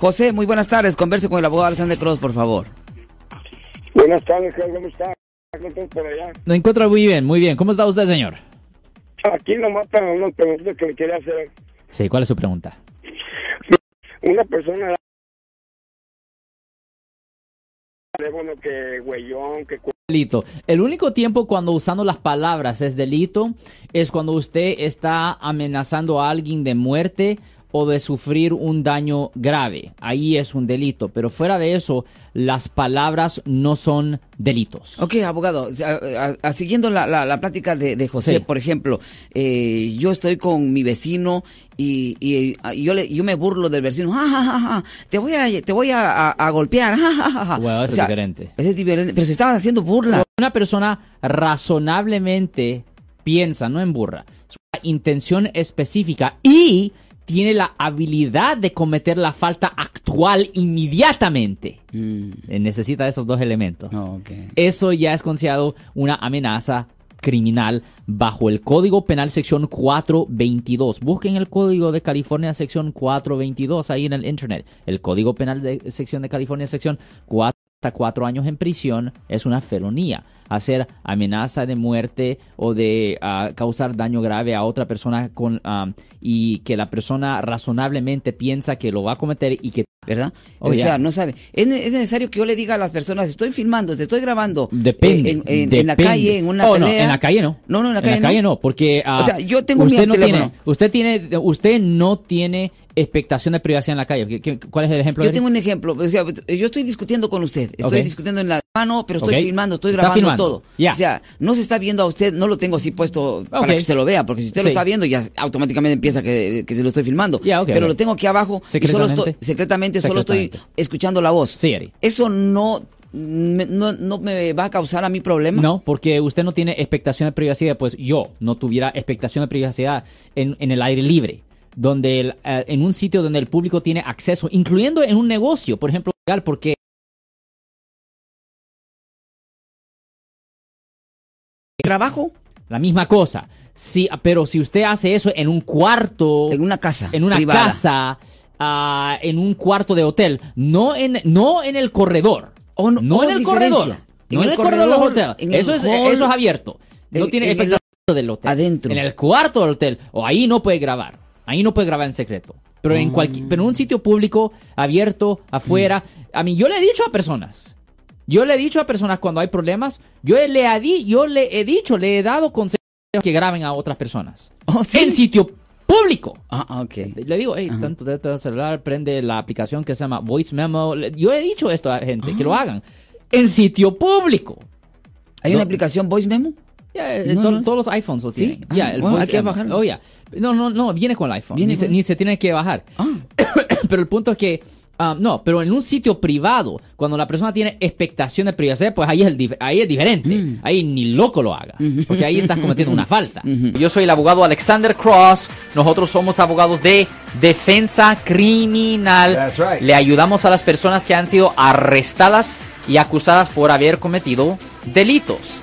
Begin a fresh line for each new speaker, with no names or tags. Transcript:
José, muy buenas tardes. Converse con el abogado Alexander Cross, por favor.
Buenas tardes, ¿cómo está? por allá?
Lo encuentro muy bien, muy bien. ¿Cómo está usted, señor?
Aquí nomás para una pregunta que le quería hacer.
Sí, ¿cuál es su pregunta?
Una persona teléfono que güeyón, que
delito. El único tiempo cuando usando las palabras es delito es cuando usted está amenazando a alguien de muerte o de sufrir un daño grave. Ahí es un delito. Pero fuera de eso, las palabras no son delitos.
Ok, abogado, siguiendo la, la, plática de, José, por ejemplo, eh, yo estoy con mi vecino y, y, yo, le, yo me burlo del vecino, ja, te voy a, te voy a, golpear,
Bueno, eso es diferente.
es diferente, pero si estabas haciendo burla.
Una persona razonablemente piensa, no en burra, su intención específica y tiene la habilidad de cometer la falta actual inmediatamente. Mm. Eh, necesita esos dos elementos.
Oh,
Eso ya es considerado una amenaza criminal bajo el Código Penal sección 422. Busquen el Código de California sección 422 ahí en el Internet. El Código Penal de sección de California sección 4 hasta cuatro años en prisión es una felonía. Hacer amenaza de muerte o de ah, causar daño grave a otra persona con, ah, y que la persona razonablemente piensa que lo va a cometer y que
¿verdad? Oh, o sea, no sabe. ¿Es, necesario que yo le diga a las personas, estoy filmando, te estoy grabando.
Depende.
en, la calle, en una
oh, No, en la calle no.
No, no, en la calle,
en la calle no. porque...
Ah, o sea, yo tengo
usted no tiene, usted tiene, usted no tiene expectación de privacidad en la calle. ¿Cuál es el ejemplo?
Yo tengo un ejemplo. Yo estoy discutiendo con usted. Estoy discutiendo en la mano, pero estoy filmando, estoy grabando todo. O sea, no se está viendo a usted, no lo tengo así puesto para que usted lo vea, porque si usted lo está viendo, ya automáticamente empieza que, se lo estoy filmando. pero lo tengo aquí abajo y solo estoy, secretamente, solo estoy escuchando la voz.
Sí,
Eso no no, no, me va a causar a mí problema.
No, porque usted no tiene expectación de privacidad, pues yo no tuviera expectación de privacidad en, en el aire libre donde eh, en un sitio donde el público tiene acceso, incluyendo en un negocio, por ejemplo, porque
trabajo
la misma cosa. Sí, pero si usted hace eso en un cuarto,
en una casa,
en una casa, ah, en un cuarto de hotel, no en no en el corredor,
oh, no,
no en el corredor, no en el corredor del hotel. Eso es eso es abierto. No tiene efecto del hotel.
Adentro.
En el cuarto del hotel o ahí no puede grabar. Ahí no puede grabar en secreto. Pero en cualquier, pero en un sitio público, abierto, afuera. Mm. A mí, yo le he dicho a personas. Yo le he dicho a personas cuando hay problemas, yo le he, di, yo le he dicho, le he dado consejos que graben a otras personas.
Oh,
en sitio público.
Ah, ah, ok.
Le digo, hey, tanto de celular, prende la aplicación que se llama Voice Memo. Yo he dicho esto a gente, que lo ah. hagan. En sitio público.
¿Hay una aplicación Voice Memo?
Eh, todos los iPhones lo tienen.
¿Sí? Ya, hay que bajarlo.
Oh, No, no, no, viene con el iPhone. Ni, Se, tiene que bajar. Ah. pero el punto es que, um, no, pero en un sitio privado, cuando la persona tiene expectación de privacidad, pues ahí es, ahí es diferente. Mm. Ahí ni loco lo haga. Porque ahí estás cometiendo una falta. Yo soy el abogado Alexander Cross. Nosotros somos abogados de defensa criminal. Le ayudamos a las personas que han sido arrestadas y acusadas por haber cometido delitos